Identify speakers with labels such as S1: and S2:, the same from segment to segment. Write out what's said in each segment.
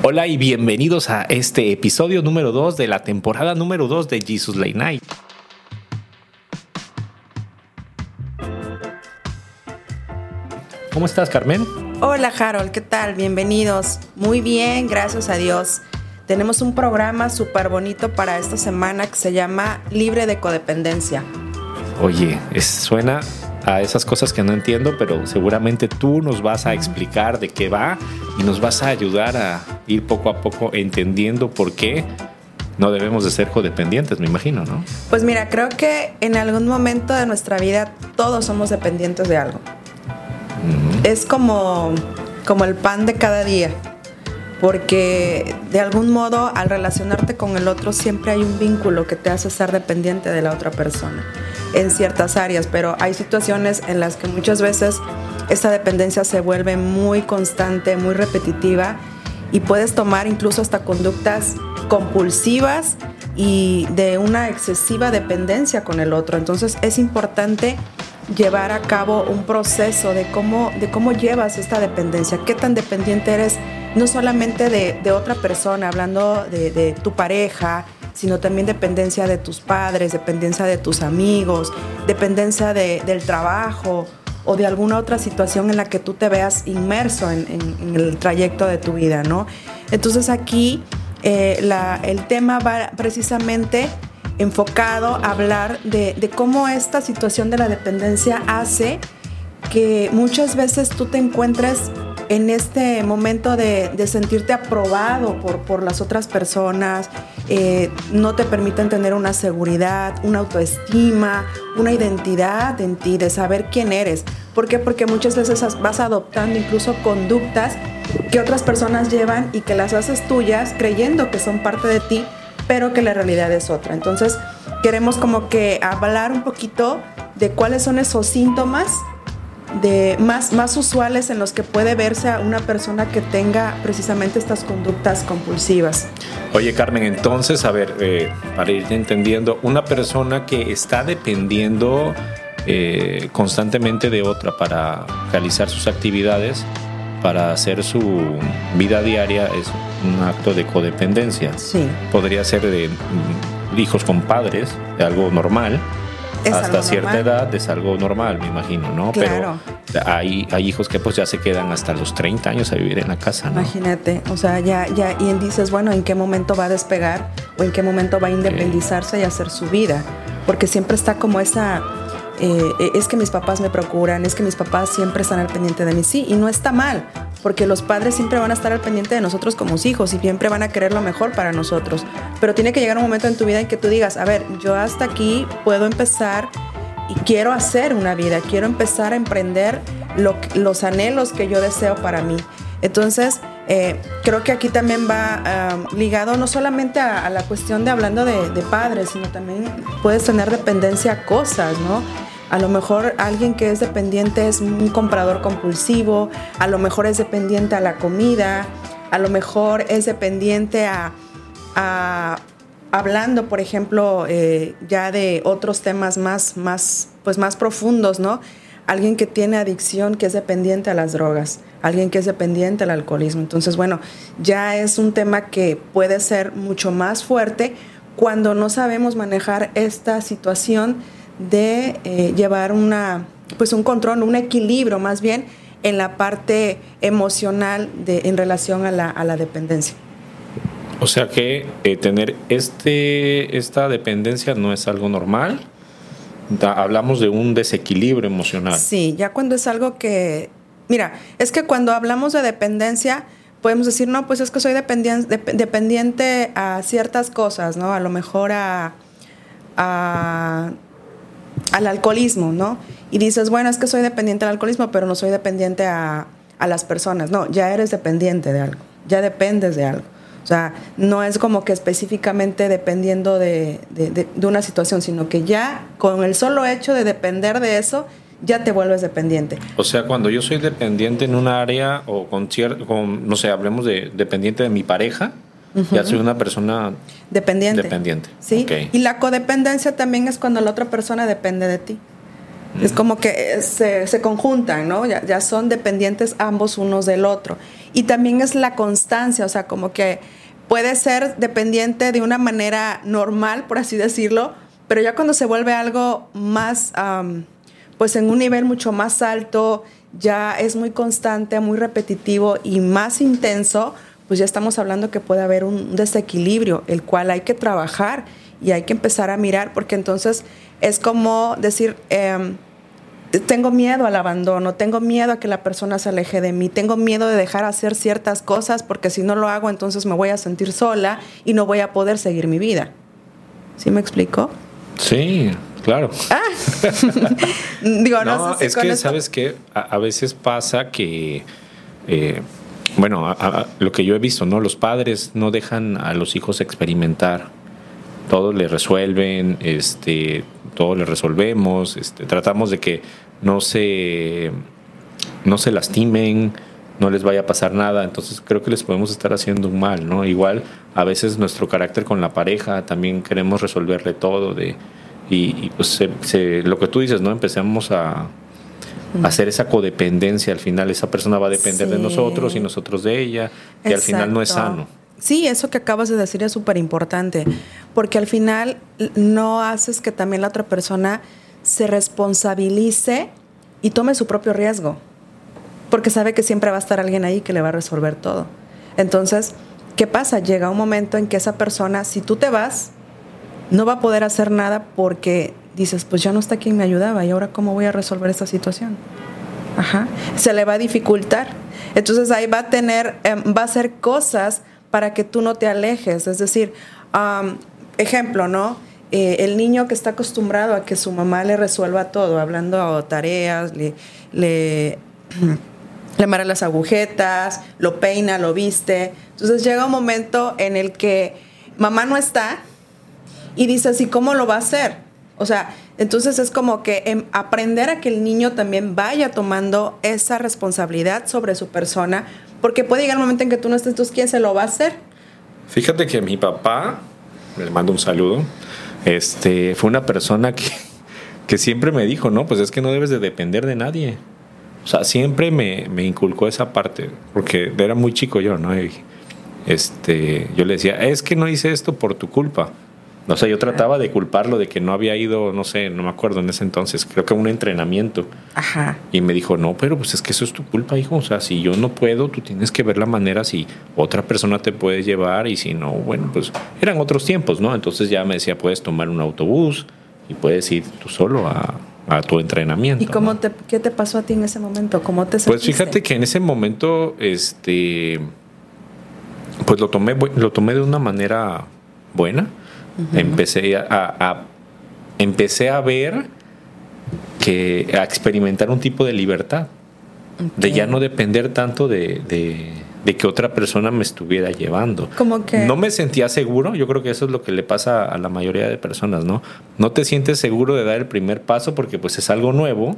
S1: Hola y bienvenidos a este episodio número 2 de la temporada número 2 de Jesus Late Night. ¿Cómo estás, Carmen?
S2: Hola, Harold, ¿qué tal? Bienvenidos. Muy bien, gracias a Dios. Tenemos un programa súper bonito para esta semana que se llama Libre de Codependencia.
S1: Oye, es, suena a esas cosas que no entiendo, pero seguramente tú nos vas a explicar de qué va y nos vas a ayudar a ir poco a poco entendiendo por qué no debemos de ser codependientes, me imagino, ¿no?
S2: Pues mira, creo que en algún momento de nuestra vida todos somos dependientes de algo. Es como, como el pan de cada día, porque de algún modo al relacionarte con el otro siempre hay un vínculo que te hace ser dependiente de la otra persona en ciertas áreas, pero hay situaciones en las que muchas veces esta dependencia se vuelve muy constante, muy repetitiva y puedes tomar incluso hasta conductas compulsivas y de una excesiva dependencia con el otro. Entonces es importante llevar a cabo un proceso de cómo, de cómo llevas esta dependencia, qué tan dependiente eres, no solamente de, otra persona, hablando de, tu pareja, sino también dependencia de tus padres, dependencia de tus amigos, dependencia del trabajo o de alguna otra situación en la que tú te veas inmerso en, el trayecto de tu vida, ¿no? Entonces aquí eh, el tema va precisamente enfocado a hablar de, cómo esta situación de la dependencia hace que muchas veces tú te encuentres en este momento de, sentirte aprobado por, por, las otras personas, eh, no te permiten tener una seguridad, una autoestima, una identidad en ti, de saber quién eres. ¿Por qué? Porque muchas veces vas adoptando incluso conductas que otras personas llevan y que las haces tuyas creyendo que son parte de ti, pero que la realidad es otra. Entonces, queremos como que hablar un poquito de cuáles son esos síntomas de más, más usuales en los que puede verse a una persona que tenga precisamente estas conductas compulsivas.
S1: Oye Carmen, entonces, a ver, eh, para ir entendiendo, una persona que está dependiendo eh, constantemente de otra para realizar sus actividades, para hacer su vida diaria, es un acto de codependencia.
S2: Sí.
S1: Podría ser de mm, hijos con padres, de algo normal hasta cierta edad es algo normal, me imagino, ¿no?
S2: Claro.
S1: Pero hay, hay hijos que pues ya se quedan hasta los 30 años a vivir en la casa, ¿no?
S2: Imagínate, o sea, ya, ya, y dices, bueno, ¿en qué momento va a despegar o en qué momento va a independizarse y hacer su vida? Porque siempre está como esa, eh, es que mis papás me procuran, es que mis papás siempre están al pendiente de mí, sí, y no está mal, porque los padres siempre van a estar al pendiente de nosotros como hijos y siempre van a querer lo mejor para nosotros. Pero tiene que llegar un momento en tu vida en que tú digas, a ver, yo hasta aquí puedo empezar y quiero hacer una vida, quiero empezar a emprender los anhelos que yo deseo para mí. Entonces, eh, creo que aquí también va ligado no solamente a, la cuestión de hablando de, de padres, sino también puedes tener dependencia a cosas, ¿no? A lo mejor alguien que es dependiente es un comprador compulsivo, a lo mejor es dependiente a la comida, a lo mejor es dependiente a, hablando, por ejemplo, eh, ya de otros temas más, más, pues más profundos, ¿no? Alguien que tiene adicción, que es dependiente a las drogas, alguien que es dependiente al alcoholismo. Entonces, bueno, ya es un tema que puede ser mucho más fuerte cuando no sabemos manejar esta situación de eh, llevar una, pues un control, un equilibrio más bien en la parte emocional de, en relación a la, a la dependencia.
S1: O sea que eh, tener este, esta dependencia no es algo normal. hablamos de un desequilibrio emocional.
S2: Sí, ya cuando es algo que... Mira, es que cuando hablamos de dependencia, podemos decir, no, pues es que soy dependiente, dependiente a ciertas cosas, ¿no? A lo mejor a, a al alcoholismo, ¿no? Y dices, bueno, es que soy dependiente del alcoholismo, pero no soy dependiente a, las personas. No, ya eres dependiente de algo, ya dependes de algo. O sea, no es como que específicamente dependiendo de, una situación, sino que ya con el solo hecho de depender de eso, ya te vuelves dependiente.
S1: O sea, cuando yo soy dependiente en un área o con, con no sé, hablemos de dependiente de mi pareja, ya soy una persona
S2: dependiente.
S1: Dependiente.
S2: Sí. Y la codependencia también es cuando la otra persona depende de ti. Es como que se, se conjuntan, ¿no? Ya, ya, son dependientes ambos unos del otro. Y también es la constancia, o sea, como que puede ser dependiente de una manera normal, por así decirlo, pero ya cuando se vuelve algo más, pues en un nivel mucho más alto, ya es muy constante, muy repetitivo y más intenso, pues ya estamos hablando que puede haber un desequilibrio, el cual hay que trabajar y hay que empezar a mirar, porque entonces es como decir, em, tengo miedo al abandono, tengo miedo a que la persona se aleje de mí, tengo miedo de dejar hacer ciertas cosas porque si no lo hago entonces me voy a sentir sola y no voy a poder seguir mi vida. ¿Sí me explico?
S1: Sí, claro. Ah.
S2: Digo, no,
S1: es que, ¿sabes qué? A, veces pasa que, eh, bueno, lo que yo he visto, ¿no? Los padres no dejan a los hijos experimentar. Todo le resuelven, este, todo le resolvemos, este, tratamos de que no se, no se lastimen, no les vaya a pasar nada, entonces creo que les podemos estar haciendo un mal, ¿no? Igual a veces nuestro carácter con la pareja, también queremos resolverle todo de, y, pues lo que tú dices, ¿no? Empecemos a, hacer esa codependencia al final, esa persona va a depender de nosotros y nosotros de ella, y al final no es sano.
S2: Sí, eso que acabas de decir es súper importante, porque al final no haces que también la otra persona se responsabilice y tome su propio riesgo, porque sabe que siempre va a estar alguien ahí que le va a resolver todo. Entonces, ¿qué pasa? Llega un momento en que esa persona, si tú te vas, no va a poder hacer nada porque dices, pues ya no está quien me ayudaba y ahora cómo voy a resolver esta situación. Ajá. Se le va a dificultar. Entonces ahí va a tener, em, va a hacer cosas para que tú no te alejes. Es decir, ejemplo, ¿no? Eh, el niño que está acostumbrado a que su mamá le resuelva todo, hablando tareas, le, le, le amarra las agujetas, lo peina, lo viste. Entonces llega un momento en el que mamá no está y dices, ¿y cómo lo va a hacer? O sea, entonces es como que em, aprender a que el niño también vaya tomando esa responsabilidad sobre su persona porque puede llegar un momento en que tú no estés, entonces ¿quién se lo va a hacer?
S1: Fíjate que mi papá, le mando un saludo, este, fue una persona que, que siempre me dijo, no, pues es que no debes de depender de nadie. O sea, siempre me, me inculcó esa parte, porque era muy chico yo, ¿no? este, yo le decía, es que no hice esto por tu culpa. O sea, yo trataba de culparlo de que no había ido, no sé, no me acuerdo en ese entonces, creo que a un entrenamiento.
S2: Ajá.
S1: Y me dijo, no, pero pues es que eso es tu culpa, hijo. O sea, si yo no puedo, tú tienes que ver la manera si otra persona te puede llevar y si no, bueno, pues eran otros tiempos, ¿no? Entonces ya me decía, puedes tomar un autobús y puedes ir tú solo a, tu entrenamiento.
S2: ¿Y cómo te, qué te pasó a ti en ese momento? ¿Cómo te
S1: sentiste? Pues fíjate que en ese momento, este, pues lo tomé, lo tomé de una manera buena Empecé a, empecé a ver que a experimentar un tipo de libertad, de ya no depender tanto de, que otra persona me estuviera llevando.
S2: Como que
S1: no me sentía seguro, yo creo que eso es lo que le pasa a la mayoría de personas, ¿no? No te sientes seguro de dar el primer paso porque pues es algo nuevo,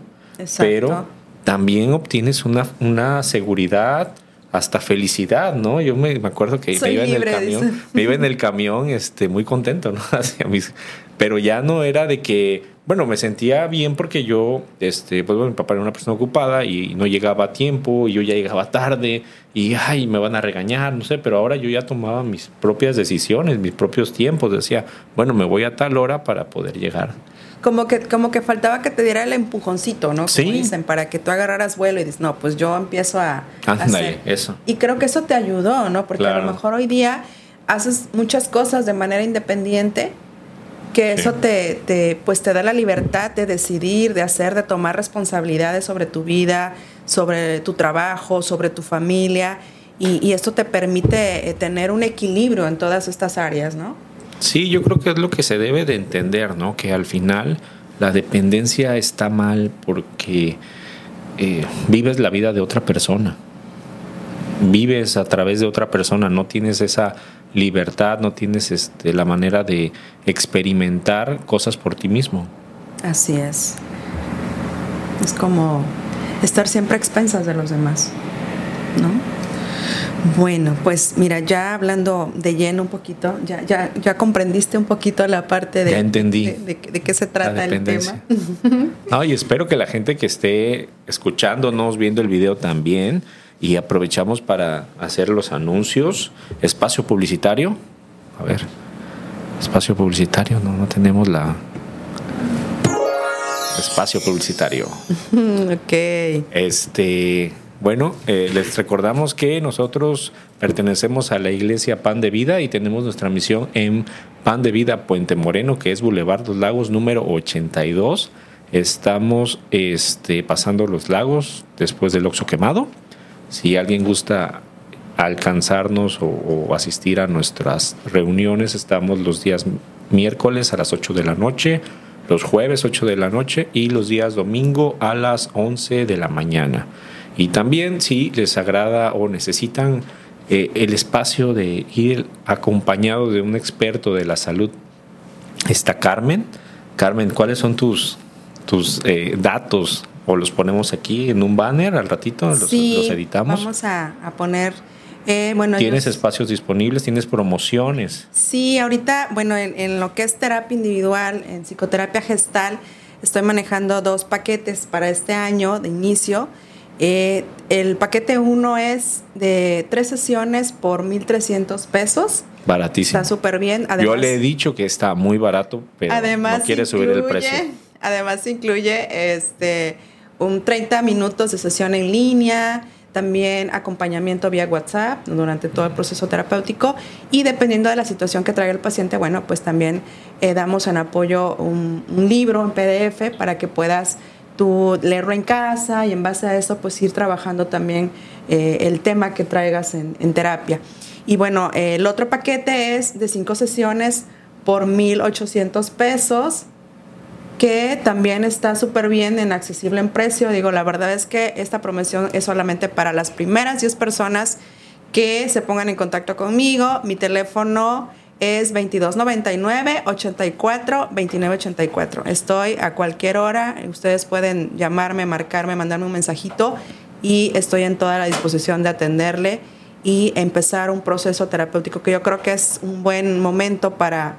S1: pero también obtienes una, una seguridad, hasta felicidad, ¿no? Yo me, acuerdo que me iba en el camión, me iba en el camión, este, muy contento, ¿no? Hacia mis, pero ya no era de que, bueno, me sentía bien porque yo, este, pues bueno, mi papá era una persona ocupada y no llegaba a tiempo y yo ya llegaba tarde y, ay, me van a regañar, no sé, pero ahora yo ya tomaba mis propias decisiones, mis propios tiempos, decía, bueno, me voy a tal hora para poder llegar
S2: como que, como que faltaba que te diera el empujoncito, ¿no? Como dicen, para que tú agarraras vuelo y dices, no, pues yo empiezo a,
S1: hacer. eso.
S2: Y creo que eso te ayudó, ¿no? Porque a lo mejor hoy día haces muchas cosas de manera independiente, que eso te, te, pues te da la libertad de decidir, de hacer, de tomar responsabilidades sobre tu vida, sobre tu trabajo, sobre tu familia, y, y esto te permite eh, tener un equilibrio en todas estas áreas, ¿no?
S1: Sí, yo creo que es lo que se debe de entender, ¿no? Que al final la dependencia está mal porque eh, vives la vida de otra persona. Vives a través de otra persona, no tienes esa libertad, no tienes este, la manera de experimentar cosas por ti mismo.
S2: Así es. Es como estar siempre a expensas de los demás, ¿no? Bueno, pues mira, ya hablando de lleno un poquito, ya, ya, ya comprendiste un poquito la parte de,
S1: ya entendí.
S2: de, qué se trata el tema.
S1: no, y espero que la gente que esté escuchándonos, viendo el video también, y aprovechamos para hacer los anuncios. Espacio publicitario. A ver, espacio publicitario, no, no tenemos la... Espacio publicitario.
S2: ok.
S1: Este, bueno, eh, les recordamos que nosotros pertenecemos a la iglesia Pan de Vida y tenemos nuestra misión en Pan de Vida Puente Moreno, que es Boulevard Los Lagos número 82. Estamos este, pasando los lagos después del Oxo Quemado. Si alguien gusta alcanzarnos o, asistir a nuestras reuniones, estamos los días miércoles a las 8 de la noche, los jueves 8 de la noche y los días domingo a las 11 de la mañana. Y también si les agrada o necesitan eh, el espacio de ir acompañado de un experto de la salud, está Carmen. Carmen, ¿cuáles son tus, tus eh, datos o los ponemos aquí en un banner al ratito, los, editamos.
S2: Vamos a, poner. Eh, bueno,
S1: ¿Tienes espacios disponibles? ¿Tienes promociones?
S2: Sí, ahorita, bueno, en, lo que es terapia individual, en psicoterapia gestal, estoy manejando dos paquetes para este año de inicio. Eh, el paquete uno es de tres sesiones por 1.300 pesos.
S1: Baratísimo.
S2: Está súper bien.
S1: Yo le he dicho que está muy barato, pero no quiere subir el precio.
S2: Además incluye este un 30 minutos de sesión en línea, también acompañamiento vía WhatsApp durante todo el proceso terapéutico y dependiendo de la situación que traiga el paciente, bueno, pues también eh, damos en apoyo un, libro en PDF para que puedas tú leerlo en casa y en base a eso pues ir trabajando también eh, el tema que traigas en, terapia. Y bueno, el otro paquete es de cinco sesiones por 1.800 pesos que también está súper bien en accesible en precio. Digo, la verdad es que esta promoción es solamente para las primeras 10 personas que se pongan en contacto conmigo. Mi teléfono es 2299 84 2984. Estoy a cualquier hora. Ustedes pueden llamarme, marcarme, mandarme un mensajito y estoy en toda la disposición de atenderle y empezar un proceso terapéutico que yo creo que es un buen momento para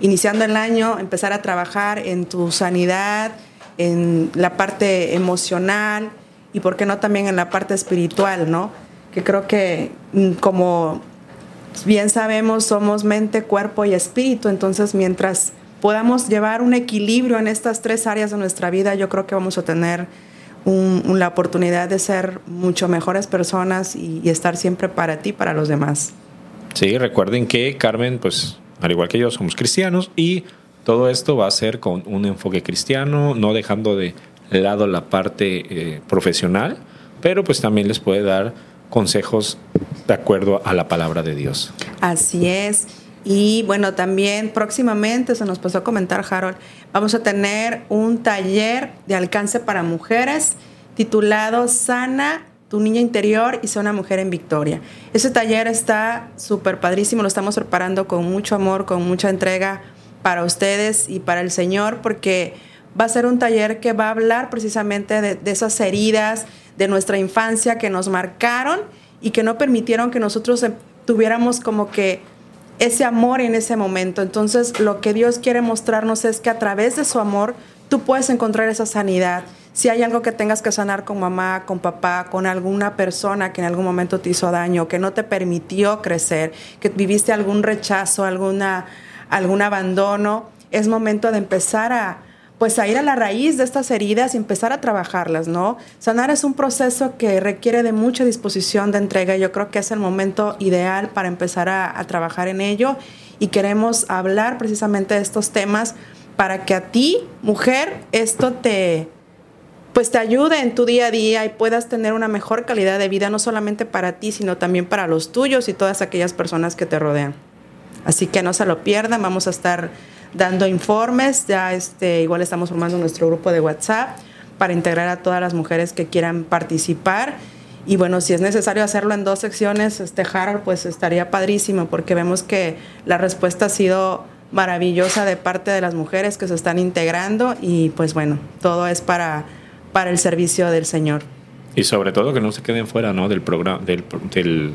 S2: iniciando el año, empezar a trabajar en tu sanidad, en la parte emocional y, ¿por qué no, también en la parte espiritual, ¿no? Que creo que mm, como bien sabemos, somos mente, cuerpo y espíritu, entonces mientras podamos llevar un equilibrio en estas tres áreas de nuestra vida, yo creo que vamos a tener la oportunidad de ser mucho mejores personas y, y estar siempre para ti, para los demás.
S1: Sí, recuerden que Carmen, pues al igual que yo, somos cristianos y todo esto va a ser con un enfoque cristiano, no dejando de lado la parte eh, profesional, pero pues también les puede dar consejos de acuerdo a la palabra de Dios.
S2: Así es. Y bueno, también próximamente, se nos pasó a comentar Harold, vamos a tener un taller de alcance para mujeres titulado Sana tu niña interior y sea una mujer en victoria. Ese taller está súper padrísimo, lo estamos preparando con mucho amor, con mucha entrega para ustedes y para el Señor, porque va a ser un taller que va a hablar precisamente de, de esas heridas de nuestra infancia que nos marcaron y que no permitieron que nosotros em, tuviéramos como que ese amor en ese momento. Entonces, lo que Dios quiere mostrarnos es que a través de su amor tú puedes encontrar esa sanidad si hay algo que tengas que sanar con mamá, con papá, con alguna persona que en algún momento te hizo daño, que no te permitió crecer, que viviste algún rechazo, alguna, algún abandono, es momento de empezar a pues a ir a la raíz de estas heridas y empezar a trabajarlas, ¿no? Sanar es un proceso que requiere de mucha disposición de entrega yo creo que es el momento ideal para empezar a, a trabajar en ello y queremos hablar precisamente de estos temas para que a ti, mujer, esto te, pues te ayude en tu día a día y puedas tener una mejor calidad de vida, no solamente para ti, sino también para los tuyos y todas aquellas personas que te rodean. Así que no se lo pierdan, vamos a estar dando informes, ya este, igual estamos formando nuestro grupo de WhatsApp para integrar a todas las mujeres que quieran participar. Y bueno, si es necesario hacerlo en dos secciones, este Harold, pues estaría padrísimo, porque vemos que la respuesta ha sido maravillosa de parte de las mujeres que se están integrando y pues bueno, todo es para para el servicio del Señor.
S1: Y sobre todo que no se queden fuera ¿no? del, programa, del, del,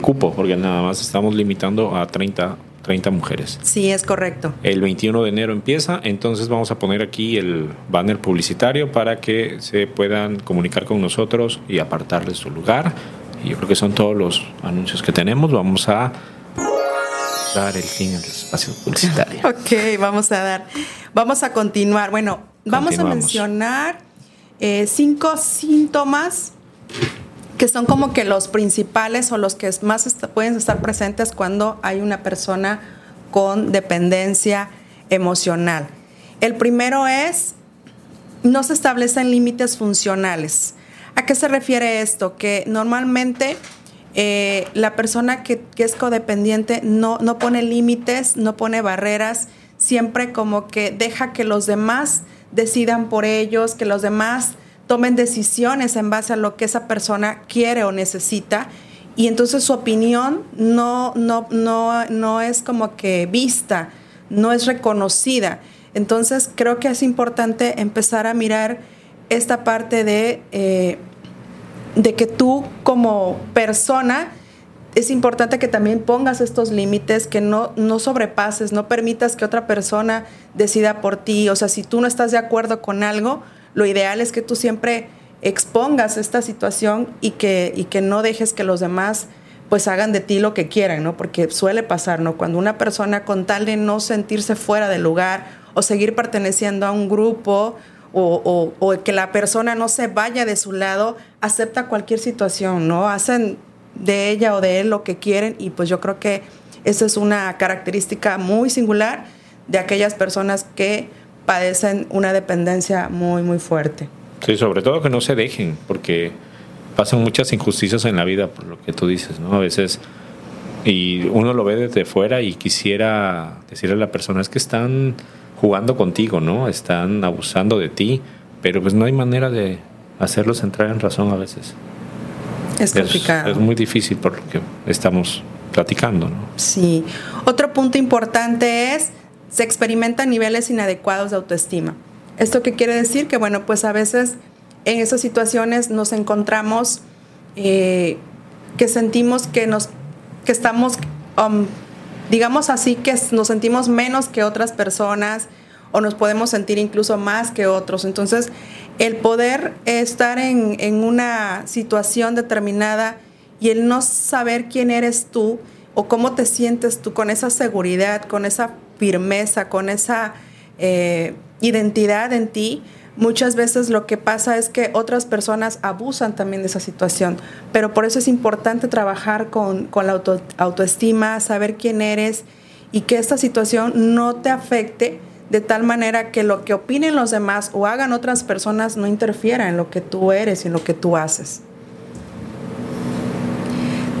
S1: cupo, porque nada más estamos limitando a 30 30 mujeres.
S2: Sí, es correcto.
S1: El 21 de enero empieza, entonces vamos a poner aquí el banner publicitario para que se puedan comunicar con nosotros y apartarles su lugar. Y yo creo que son todos los anuncios que tenemos. Vamos a dar el fin al espacio publicitario.
S2: ok, vamos a dar. Vamos a continuar. Bueno, vamos a mencionar eh, cinco síntomas que son como que los principales o los que más pueden estar presentes cuando hay una persona con dependencia emocional. El primero es, no se establecen límites funcionales. ¿A qué se refiere esto? Que normalmente eh, la persona que, que, es codependiente no, no pone límites, no pone barreras, siempre como que deja que los demás decidan por ellos, que los demás tomen decisiones en base a lo que esa persona quiere o necesita y entonces su opinión no, no, no, no es como que vista, no es reconocida. Entonces creo que es importante empezar a mirar esta parte de, eh, de que tú como persona es importante que también pongas estos límites, que no, no sobrepases, no permitas que otra persona decida por ti. O sea, si tú no estás de acuerdo con algo, lo ideal es que tú siempre expongas esta situación y que, y que no dejes que los demás pues hagan de ti lo que quieran, ¿no? Porque suele pasar, ¿no? Cuando una persona con tal de no sentirse fuera del lugar o seguir perteneciendo a un grupo o, o, que la persona no se vaya de su lado, acepta cualquier situación, ¿no? Hacen de ella o de él lo que quieren y pues yo creo que esa es una característica muy singular de aquellas personas que padecen una dependencia muy, muy fuerte.
S1: Sí, sobre todo que no se dejen, porque pasan muchas injusticias en la vida, por lo que tú dices, ¿no? A veces, y uno lo ve desde fuera y quisiera decirle a la persona, es que están jugando contigo, ¿no? Están abusando de ti, pero pues no hay manera de hacerlos entrar en razón a veces.
S2: Es complicado.
S1: Es, es muy difícil por lo que estamos platicando, ¿no?
S2: Sí. Otro punto importante es se experimentan niveles inadecuados de autoestima. ¿Esto qué quiere decir? Que bueno, pues a veces en esas situaciones nos encontramos eh, que sentimos que nos que estamos um, digamos así que nos sentimos menos que otras personas o nos podemos sentir incluso más que otros. Entonces, el poder estar en, en una situación determinada y el no saber quién eres tú o cómo te sientes tú con esa seguridad, con esa firmeza, con esa eh, identidad en ti, muchas veces lo que pasa es que otras personas abusan también de esa situación. Pero por eso es importante trabajar con, la autoestima, saber quién eres y que esta situación no te afecte de tal manera que lo que opinen los demás o hagan otras personas no interfiera en lo que tú eres y en lo que tú haces.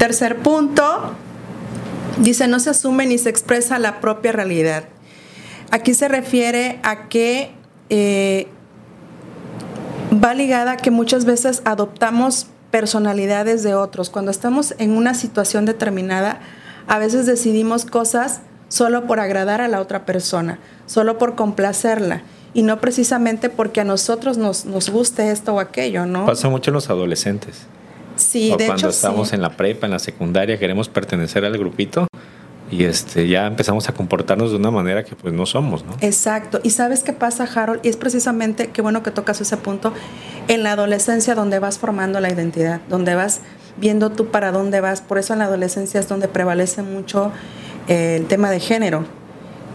S2: Tercer punto, Dice, no se asume ni se expresa la propia realidad. Aquí se refiere a que eh, va ligada a que muchas veces adoptamos personalidades de otros. Cuando estamos en una situación determinada, a veces decidimos cosas solo por agradar a la otra persona, solo por complacerla y no precisamente porque a nosotros nos, nos guste esto o aquello, ¿no?
S1: Pasa mucho en los adolescentes.
S2: Sí, de
S1: cuando
S2: hecho,
S1: estamos en la prepa, en la secundaria, queremos pertenecer al grupito y este ya empezamos a comportarnos de una manera que pues no somos, ¿no?
S2: Exacto. Y sabes qué pasa, Harold, y es precisamente qué bueno que tocas ese punto en la adolescencia donde vas formando la identidad, donde vas viendo tú para dónde vas. Por eso en la adolescencia es donde prevalece mucho eh, el tema de género.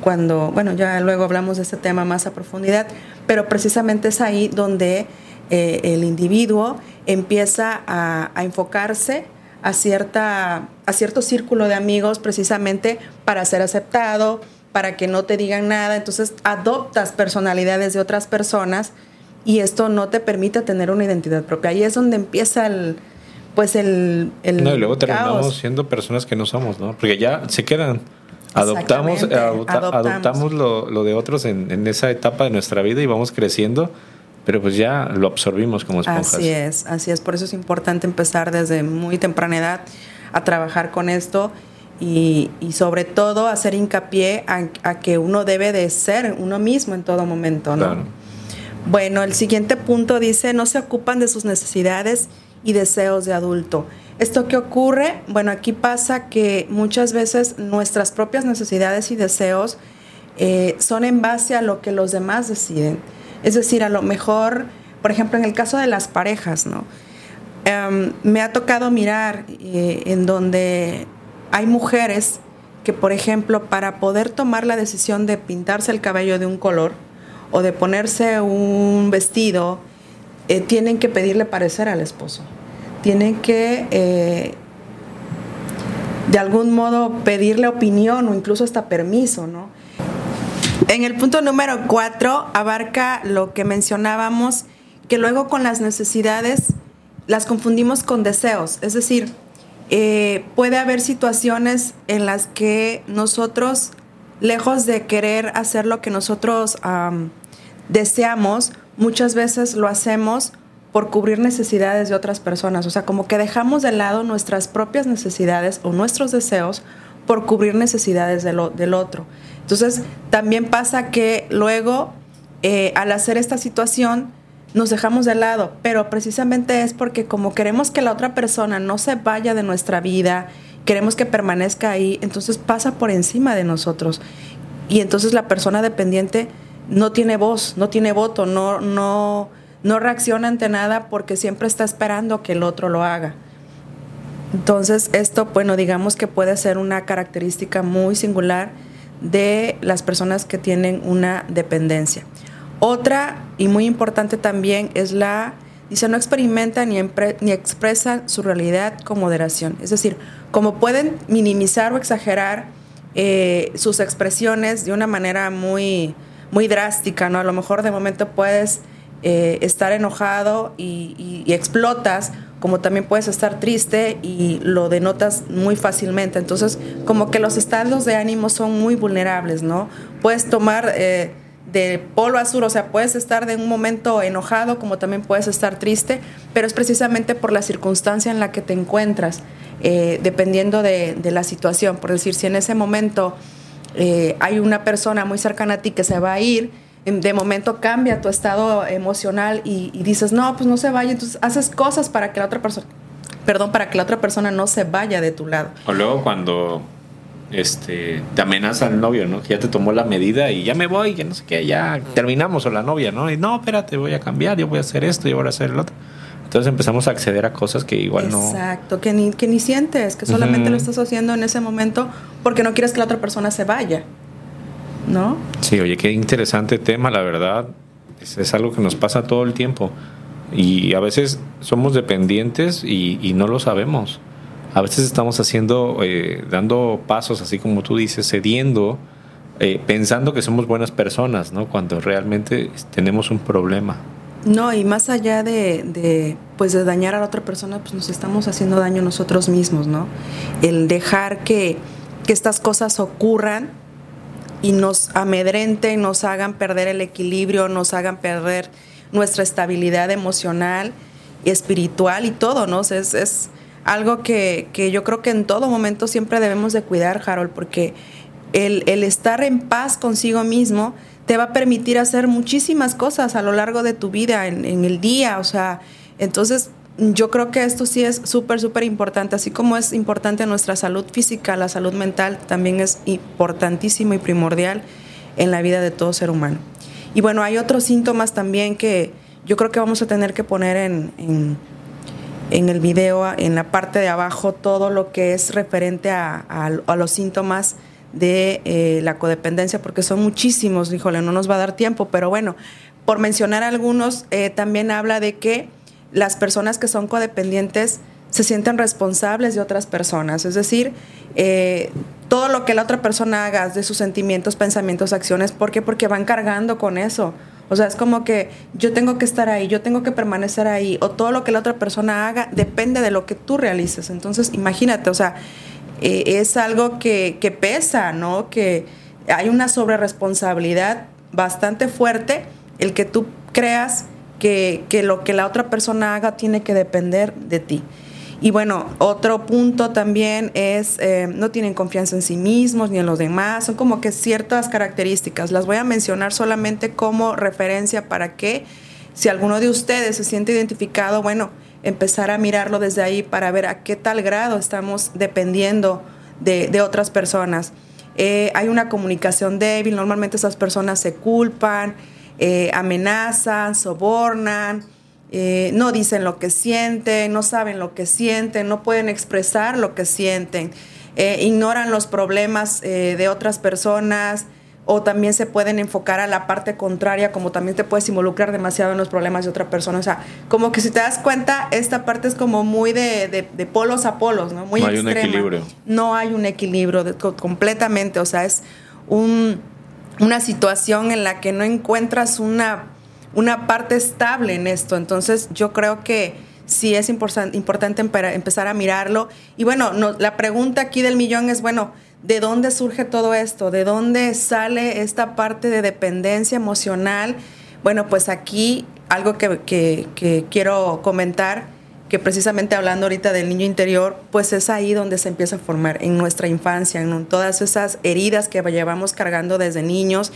S2: Cuando, bueno, ya luego hablamos de este tema más a profundidad, pero precisamente es ahí donde eh, el individuo empieza a, enfocarse a, cierta, a cierto círculo de amigos precisamente para ser aceptado, para que no te digan nada. Entonces adoptas personalidades de otras personas y esto no te permite tener una identidad propia. Ahí es donde empieza el, pues el, el
S1: no, y luego terminamos siendo personas que no somos, ¿no? Porque ya se quedan. Adoptamos, adoptamos lo, lo, de otros en, en, esa etapa de nuestra vida y vamos creciendo pero pues ya lo absorbimos como esponjas.
S2: Así es, así es. Por eso es importante empezar desde muy temprana edad a trabajar con esto y, y sobre todo hacer hincapié a, que uno debe de ser uno mismo en todo momento, ¿no? Claro. Bueno, el siguiente punto dice, no se ocupan de sus necesidades y deseos de adulto. ¿Esto qué ocurre? Bueno, aquí pasa que muchas veces nuestras propias necesidades y deseos eh, son en base a lo que los demás deciden. Es decir, a lo mejor, por ejemplo, en el caso de las parejas, ¿no? Em, me ha tocado mirar eh, en donde hay mujeres que, por ejemplo, para poder tomar la decisión de pintarse el cabello de un color o de ponerse un vestido, eh, tienen que pedirle parecer al esposo tienen que eh, de algún modo pedirle opinión o incluso hasta permiso, ¿no? En el punto número cuatro abarca lo que mencionábamos, que luego con las necesidades las confundimos con deseos. Es decir, eh, puede haber situaciones en las que nosotros, lejos de querer hacer lo que nosotros deseamos, muchas veces lo hacemos por cubrir necesidades de otras personas. O sea, como que dejamos de lado nuestras propias necesidades o nuestros deseos por cubrir necesidades del, otro. Entonces, también pasa que luego, eh, al hacer esta situación, nos dejamos de lado, pero precisamente es porque como queremos que la otra persona no se vaya de nuestra vida, queremos que permanezca ahí, entonces pasa por encima de nosotros. Y entonces la persona dependiente no tiene voz, no tiene voto, no, no, no reacciona ante nada porque siempre está esperando que el otro lo haga. Entonces, esto, bueno, digamos que puede ser una característica muy singular de las personas que tienen una dependencia. Otra y muy importante también es la, dice, no experimentan ni, ni expresan su realidad con moderación. Es decir, como pueden minimizar o exagerar eh, sus expresiones de una manera muy, muy drástica, ¿no? A lo mejor de momento puedes eh, estar enojado y, explotas, como también puedes estar triste y lo denotas muy fácilmente. Entonces, como que los estados de ánimo son muy vulnerables, ¿no? Puedes tomar eh, de polo azul, o sea, puedes estar de un momento enojado, como también puedes estar triste, pero es precisamente por la circunstancia en la que te encuentras, eh, dependiendo de, de, la situación. Por decir, si en ese momento hay una persona muy cercana a ti que se va a ir, de momento cambia tu estado emocional y, dices, no, pues no se vaya, entonces haces cosas para que la otra persona, perdón, para que la otra persona no se vaya de tu lado.
S1: O luego cuando este, te amenaza el novio, ¿no? Que ya te tomó la medida y ya me voy, ya no sé qué, ya terminamos o la novia, ¿no? Y no, espérate, voy a cambiar, yo voy a hacer esto, yo voy a hacer el otro. Entonces empezamos a acceder a cosas que igual no...
S2: Exacto, que ni, que ni sientes, que solamente lo estás haciendo en ese momento porque no quieres que la otra persona se vaya. ¿No?
S1: Sí, oye, qué interesante tema, la verdad. Es, algo que nos pasa todo el tiempo. Y a veces somos dependientes y, no lo sabemos. A veces estamos haciendo, eh, dando pasos, así como tú dices, cediendo, eh, pensando que somos buenas personas, ¿no? Cuando realmente tenemos un problema.
S2: No, y más allá de, de, pues de dañar a la otra persona, pues nos estamos haciendo daño nosotros mismos, ¿no? El dejar que, que estas cosas ocurran y nos amedrenten, nos hagan perder el equilibrio, nos hagan perder nuestra estabilidad emocional, espiritual y todo, ¿no? Es, es algo que, yo creo que en todo momento siempre debemos de cuidar, Harold, porque el, estar en paz consigo mismo te va a permitir hacer muchísimas cosas a lo largo de tu vida, en, en el día, o sea, entonces yo creo que esto sí es súper, súper importante. Así como es importante nuestra salud física, la salud mental también es importantísimo y primordial en la vida de todo ser humano. Y bueno, hay otros síntomas también que yo creo que vamos a tener que poner en, en, el video, en la parte de abajo, todo lo que es referente a, los síntomas de eh, la codependencia, porque son muchísimos, híjole, no nos va a dar tiempo, pero bueno, por mencionar algunos, eh, también habla de que las personas que son codependientes se sienten responsables de otras personas, es decir, eh, todo lo que la otra persona haga de sus sentimientos, pensamientos, acciones, ¿por qué? Porque van cargando con eso. O sea, es como que yo tengo que estar ahí, yo tengo que permanecer ahí, o todo lo que la otra persona haga depende de lo que tú realices. Entonces, imagínate, o sea, eh, es algo que, que pesa, ¿no? Que hay una sobreresponsabilidad bastante fuerte el que tú creas que, lo que la otra persona haga tiene que depender de ti. Y bueno, otro punto también es, eh, no tienen confianza en sí mismos ni en los demás, son como que ciertas características. Las voy a mencionar solamente como referencia para que si alguno de ustedes se siente identificado, bueno, empezar a mirarlo desde ahí para ver a qué tal grado estamos dependiendo de, otras personas. Eh, hay una comunicación débil, normalmente esas personas se culpan, eh, amenazan, sobornan, eh, no dicen lo que sienten, no saben lo que sienten, no pueden expresar lo que sienten, ignoran los problemas de otras personas, o también se pueden enfocar a la parte contraria, como también te puedes involucrar demasiado en los problemas de otra persona. O sea, como que si te das cuenta, esta parte es como muy de, de, polos a polos, ¿no? Muy
S1: no hay un equilibrio.
S2: No hay un equilibrio completamente, o sea, es un, una situación en la que no encuentras una, una parte estable en esto. Entonces, yo creo que sí es importante empezar a mirarlo. Y bueno, no, la pregunta aquí del millón es, bueno, ¿De dónde surge todo esto? ¿De dónde sale esta parte de dependencia emocional? Bueno, pues aquí algo que, quiero comentar, que precisamente hablando ahorita del niño interior, pues es ahí donde se empieza a formar, en nuestra infancia, en todas esas heridas que llevamos cargando desde niños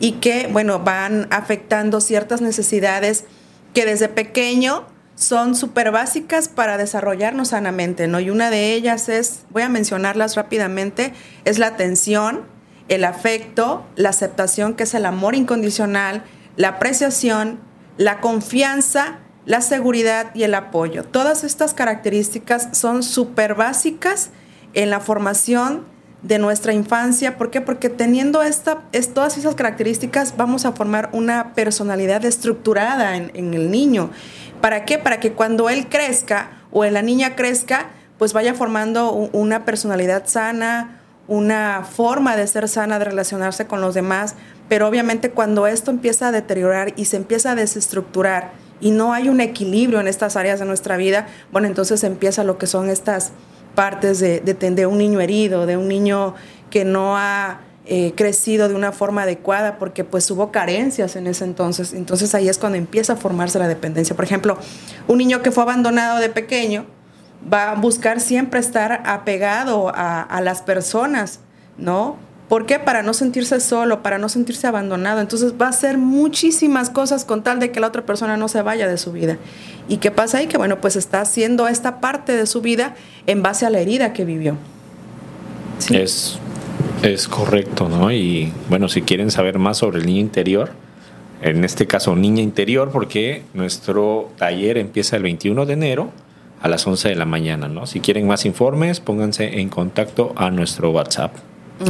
S2: y que, bueno, van afectando ciertas necesidades que desde pequeño son súper básicas para desarrollarnos sanamente, ¿no? Y una de ellas es, voy a mencionarlas rápidamente, es la atención, el afecto, la aceptación, que es el amor incondicional, la apreciación, la confianza, la seguridad y el apoyo. Todas estas características son súper básicas en la formación de nuestra infancia. ¿Por qué? Porque teniendo esta, todas esas características vamos a formar una personalidad estructurada en, en el niño. ¿Para qué? Para que cuando él crezca o la niña crezca, pues vaya formando una personalidad sana, una forma de ser sana, de relacionarse con los demás, pero obviamente cuando esto empieza a deteriorar y se empieza a desestructurar y no hay un equilibrio en estas áreas de nuestra vida, bueno, entonces empieza lo que son estas partes de, de, un niño herido, de un niño que no ha eh, crecido de una forma adecuada porque pues hubo carencias en ese entonces. Entonces ahí es cuando empieza a formarse la dependencia. Por ejemplo, un niño que fue abandonado de pequeño va a buscar siempre estar apegado a, las personas, ¿no? ¿Por qué? Para no sentirse solo, para no sentirse abandonado. Entonces va a hacer muchísimas cosas con tal de que la otra persona no se vaya de su vida. ¿Y qué pasa ahí? Que bueno, pues está haciendo esta parte de su vida en base a la herida que vivió.
S1: Es es correcto, ¿no? Y bueno, si quieren saber más sobre el niño interior, en este caso niña interior, porque nuestro taller empieza el 21 de enero a las 11 de la mañana, ¿no? Si quieren más informes, pónganse en contacto a nuestro WhatsApp.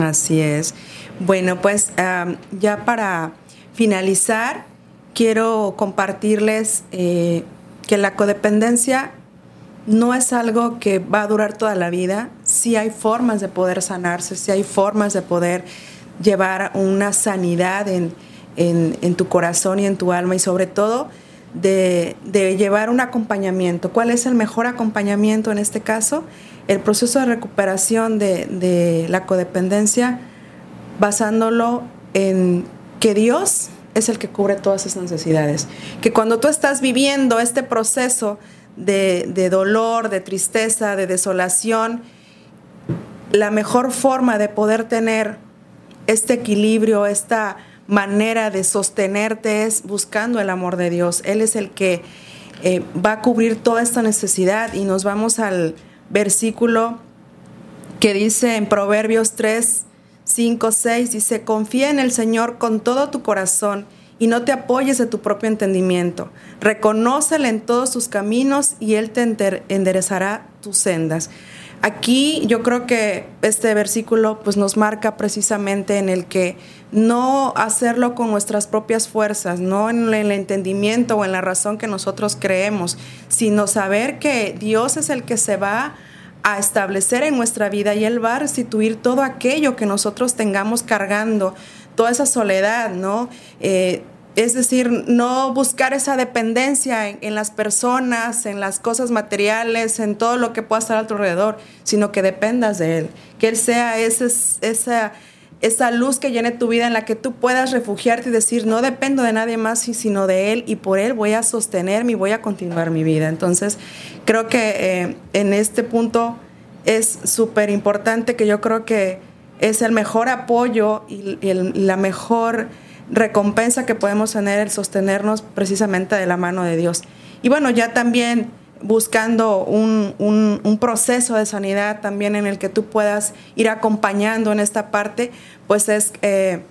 S2: Así es. Bueno, pues ya para finalizar, quiero compartirles eh, que la codependencia no es algo que va a durar toda la vida. Sí hay formas de poder sanarse, sí hay formas de poder llevar una sanidad en, tu corazón y en tu alma y sobre todo de, llevar un acompañamiento. ¿Cuál es el mejor acompañamiento en este caso? El proceso de recuperación de, de la codependencia basándolo en que Dios es el que cubre todas esas necesidades. Que cuando tú estás viviendo este proceso de, dolor, de tristeza, de desolación, la mejor forma de poder tener este equilibrio, esta manera de sostenerte es buscando el amor de Dios. Él es el que eh, va a cubrir toda esta necesidad y nos vamos al versículo que dice en Proverbios 3, 5, 6, dice, confía en el Señor con todo tu corazón y no te apoyes de tu propio entendimiento. Reconócele en todos tus caminos y Él te enderezará tus sendas. Aquí yo creo que este versículo pues nos marca precisamente en el que no hacerlo con nuestras propias fuerzas, no en el entendimiento o en la razón que nosotros creemos, sino saber que Dios es el que se va a establecer en nuestra vida y Él va a restituir todo aquello que nosotros tengamos cargando toda esa soledad, ¿no? Eh, es decir, no buscar esa dependencia en, las personas, en las cosas materiales, en todo lo que pueda estar a tu alrededor, sino que dependas de Él. Que Él sea esa, esa luz que llene tu vida en la que tú puedas refugiarte y decir, no dependo de nadie más sino de Él y por Él voy a sostenerme y voy a continuar mi vida. Entonces, creo que eh, en este punto es súper importante que yo creo que es el mejor apoyo y, la mejor recompensa que podemos tener el sostenernos precisamente de la mano de Dios. Y bueno, ya también buscando un, un, proceso de sanidad también en el que tú puedas ir acompañando en esta parte, pues es eh,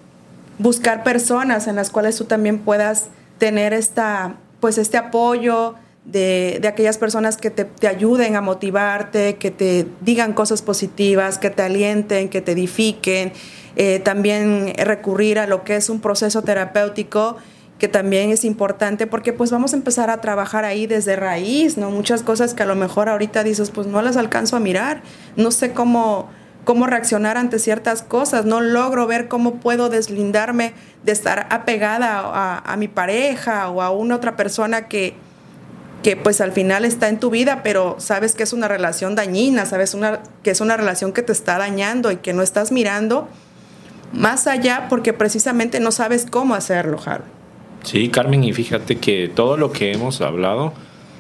S2: buscar personas en las cuales tú también puedas tener esta, pues este apoyo de, aquellas personas que te, te, ayuden a motivarte, que te digan cosas positivas, que te alienten, que te edifiquen. Eh, también recurrir a lo que es un proceso terapéutico que también es importante porque pues vamos a empezar a trabajar ahí desde raíz, ¿no? Muchas cosas que a lo mejor ahorita dices, pues no las alcanzo a mirar, no sé cómo cómo reaccionar ante ciertas cosas, no logro ver cómo puedo deslindarme de estar apegada a, mi pareja o a una otra persona que, que pues al final está en tu vida, pero sabes que es una relación dañina, sabes una, que es una relación que te está dañando y que no estás mirando más allá porque precisamente no sabes cómo hacerlo, Jaro.
S1: Sí, Carmen, y fíjate que todo lo que hemos hablado,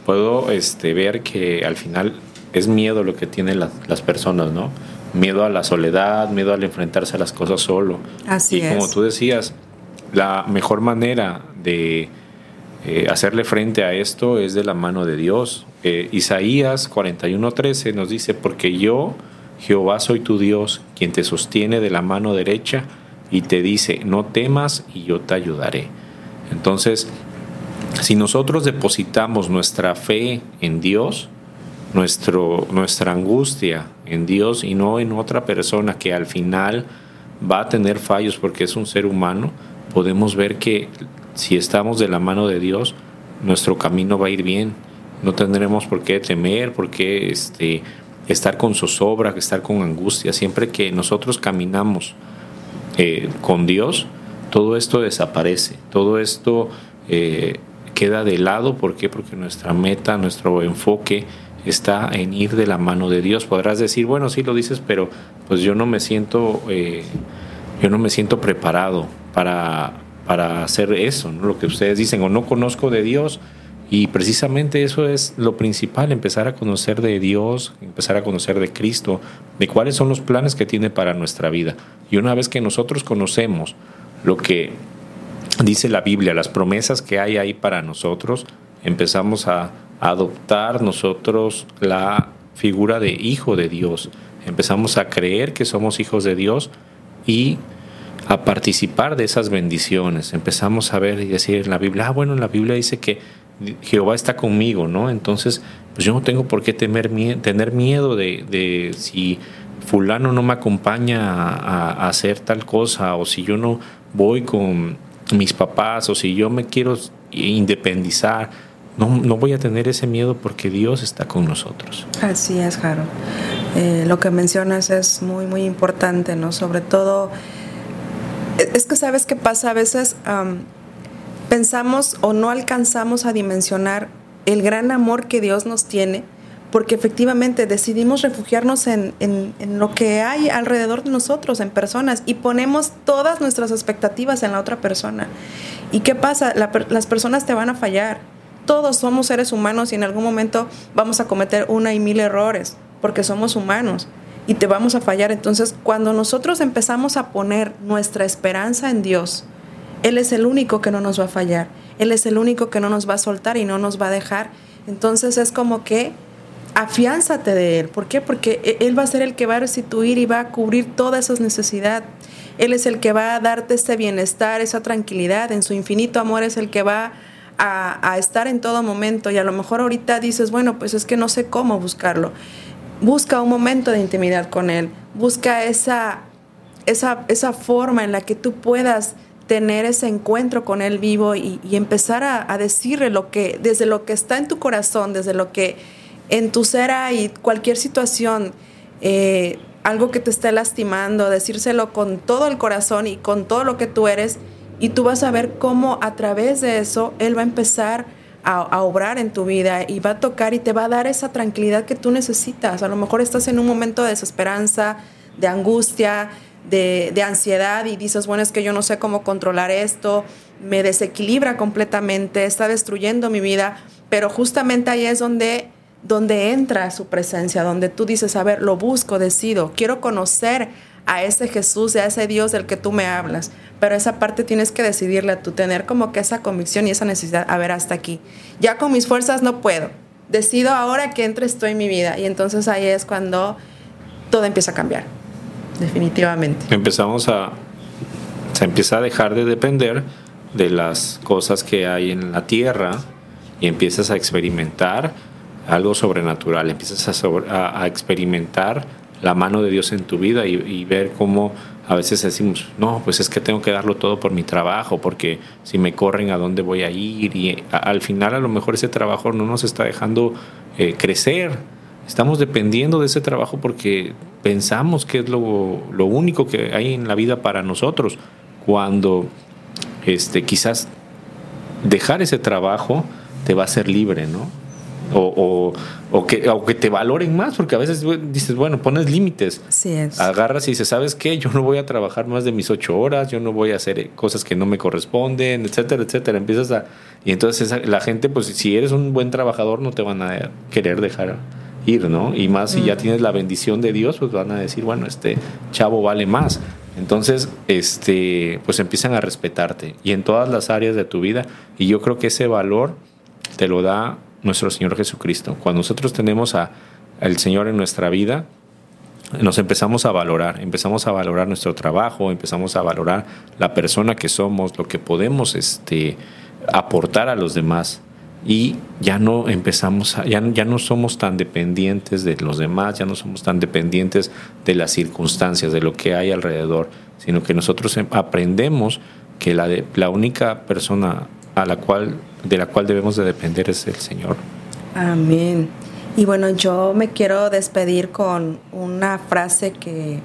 S1: puedo este, ver que al final es miedo lo que tienen las personas, ¿no? miedo a la soledad, miedo al enfrentarse a las cosas solo.
S2: Así
S1: y como tú decías, la mejor manera de eh, hacerle frente a esto es de la mano de Dios. Eh, Isaías 41:13 nos dice, porque yo, Jehová, soy tu Dios, quien te sostiene de la mano derecha y te dice, no temas y yo te ayudaré. Entonces, si nosotros depositamos nuestra fe en Dios, nuestro, nuestra angustia en Dios y no en otra persona que al final va a tener fallos porque es un ser humano, podemos ver que si estamos de la mano de Dios, nuestro camino va a ir bien. No tendremos por qué temer, por qué este, estar con zozobra, estar con angustia. Siempre que nosotros caminamos eh, con Dios, todo esto desaparece, todo esto eh, queda de lado. ¿Por qué? Porque nuestra meta, nuestro enfoque está en ir de la mano de Dios. Podrás decir, bueno, sí lo dices, pero pues yo no me siento, eh, yo no me siento preparado para, para hacer eso, lo que ustedes dicen, o no conozco de Dios. Y precisamente eso es lo principal, empezar a conocer de Dios, empezar a conocer de Cristo, de cuáles son los planes que tiene para nuestra vida. Y una vez que nosotros conocemos lo que dice la Biblia, las promesas que hay ahí para nosotros, empezamos a adoptar nosotros la figura de hijo de Dios. Empezamos a creer que somos hijos de Dios y a participar de esas bendiciones. Empezamos a ver y decir en la Biblia, ah, bueno, en la Biblia dice que Jehová está conmigo, ¿no? Entonces, pues yo no tengo por qué temer, tener miedo de, de, si fulano no me acompaña a, hacer tal cosa, o si yo no voy con mis papás, o si yo me quiero independizar no, no, voy a tener ese miedo porque Dios está con nosotros.
S2: Así es, Jaro. Eh, lo que mencionas es muy, muy importante, ¿no? Sobre todo, es que sabes qué pasa, a veces pensamos o no alcanzamos a dimensionar el gran amor que Dios nos tiene, porque efectivamente decidimos refugiarnos en, en, lo que hay alrededor de nosotros, en personas, y ponemos todas nuestras expectativas en la otra persona. ¿Y qué pasa? las personas te van a fallar todos somos seres humanos y en algún momento vamos a cometer una y mil errores, porque somos humanos y te vamos a fallar. Entonces, cuando nosotros empezamos a poner nuestra esperanza en Dios, Él es el único que no nos va a fallar. Él es el único que no nos va a soltar y no nos va a dejar. Entonces es como que afiánzate de Él. ¿Por qué? Porque e-, Él va a ser el que va a restituir y va a cubrir todas esas necesidades. Él es el que va a darte ese bienestar, esa tranquilidad. En su infinito amor es el que va a a, estar en todo momento y a lo mejor ahorita dices, bueno, pues es que no sé cómo buscarlo. Busca un momento de intimidad con Él, busca esa, esa, esa forma en la que tú puedas tener ese encuentro con Él vivo y, empezar a, decirle lo que, desde lo que está en tu corazón, desde lo que en tu ser hay, cualquier situación, eh, algo que te esté lastimando, decírselo con todo el corazón y con todo lo que tú eres y tú vas a ver cómo a través de eso Él va a empezar a, obrar en tu vida y va a tocar y te va a dar esa tranquilidad que tú necesitas. A lo mejor estás en un momento de desesperanza, de angustia, de, de, ansiedad y dices, bueno, es que yo no sé cómo controlar esto, me desequilibra completamente, está destruyendo mi vida, pero justamente ahí es donde, donde entra su presencia, donde tú dices, a ver, lo busco, decido, quiero conocer a ese Jesús a ese Dios del que tú me hablas. Pero esa parte tienes que decidirla tú, tener como que esa convicción y esa necesidad, a ver, hasta aquí. Ya con mis fuerzas no puedo, decido ahora que entres tú en mi vida. Y entonces ahí es cuando todo empieza a cambiar, definitivamente.
S1: Empezamos a, se empieza a dejar de depender de las cosas que hay en la tierra y empiezas a experimentar algo sobrenatural, empiezas a, a, experimentar la mano de Dios en tu vida y, ver cómo a veces decimos, no, pues es que tengo que darlo todo por mi trabajo, porque si me corren, ¿a dónde voy a ir? Y al final a lo mejor ese trabajo no nos está dejando eh, crecer. Estamos dependiendo de ese trabajo porque pensamos que es lo, único que hay en la vida para nosotros, cuando este, quizás dejar ese trabajo te va a hacer libre, ¿no? O, o, que, que te valoren más, porque a veces dices, bueno, pones límites.
S2: Sí es.
S1: Agarras y dices, ¿sabes qué? Yo no voy a trabajar más de mis ocho horas, yo no voy a hacer cosas que no me corresponden, etcétera, etcétera. Empiezas a. Y entonces la gente, pues si eres un buen trabajador, no te van a querer dejar ir, ¿no? Y más si ya mm. tienes la bendición de Dios, pues van a decir, bueno, este chavo vale más. Entonces, este, pues empiezan a respetarte y en todas las áreas de tu vida. Y yo creo que ese valor te lo da nuestro Señor Jesucristo. Cuando nosotros tenemos a, al Señor en nuestra vida, nos empezamos a valorar, empezamos a valorar nuestro trabajo, empezamos a valorar la persona que somos, lo que podemos este, aportar a los demás y ya no empezamos, a, ya, ya no somos tan dependientes de los demás, ya no somos tan dependientes de las circunstancias, de lo que hay alrededor, sino que nosotros em, aprendemos que la, de, la única persona a la cual, de la cual debemos de depender es el Señor.
S2: Amén. Y bueno, yo me quiero despedir con una frase que,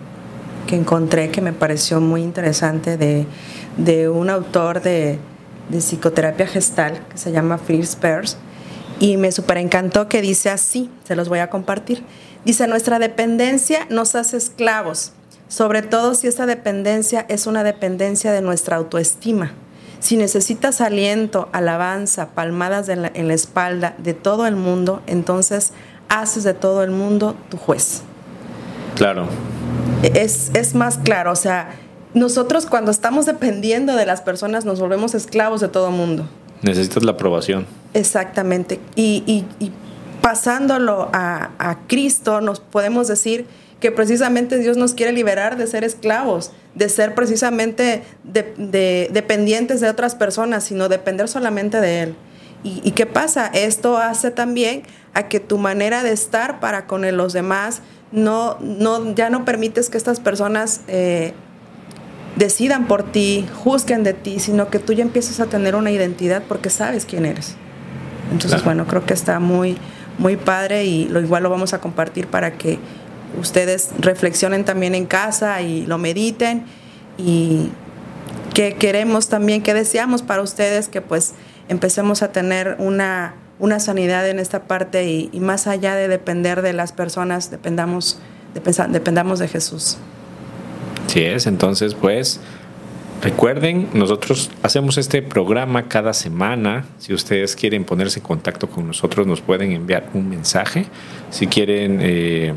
S2: que encontré que me pareció muy interesante de, de un autor de, de psicoterapia gestal que se llama Fritz Perls y me super encantó que dice así, se los voy a compartir. Dice, nuestra dependencia nos hace esclavos, sobre todo si esta dependencia es una dependencia de nuestra autoestima. Si necesitas aliento, alabanza, palmadas en la, en la espalda de todo el mundo, entonces haces de todo el mundo tu juez.
S1: Claro.
S2: Es, es más claro, o sea, nosotros cuando estamos dependiendo de las personas nos volvemos esclavos de todo mundo.
S1: Necesitas la aprobación.
S2: Exactamente. Y, pasándolo a, Cristo, nos podemos decir que precisamente Dios nos quiere liberar de ser esclavos, de ser precisamente dependientes de otras personas, sino depender solamente de Él. ¿Y, qué pasa? Esto hace también a que tu manera de estar para con los demás no, no, ya no permites que estas personas eh, decidan por ti, juzguen de ti, sino que tú ya empiezas a tener una identidad porque sabes quién eres. Entonces, bueno, creo que está muy, muy padre y lo igual lo vamos a compartir para que ustedes reflexionen también en casa y lo mediten y que queremos también, que deseamos para ustedes que pues empecemos a tener una, una sanidad en esta parte y, más allá de depender de las personas, dependamos, dependamos de Jesús.
S1: Sí es, entonces pues recuerden, nosotros hacemos este programa cada semana. Si ustedes quieren ponerse en contacto con nosotros, nos pueden enviar un mensaje. Si quieren eh,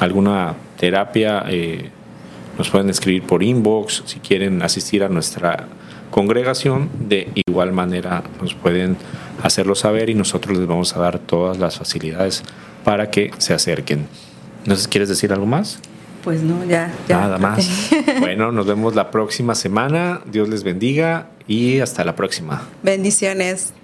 S1: alguna terapia, eh, nos pueden escribir por inbox. Si quieren asistir a nuestra congregación, de igual manera nos pueden hacerlo saber y nosotros les vamos a dar todas las facilidades para que se acerquen. ¿No quieres decir algo más?
S2: Pues no, ya.
S1: Nada más. bueno, nos vemos la próxima semana. Dios les bendiga y hasta la próxima.
S2: Bendiciones.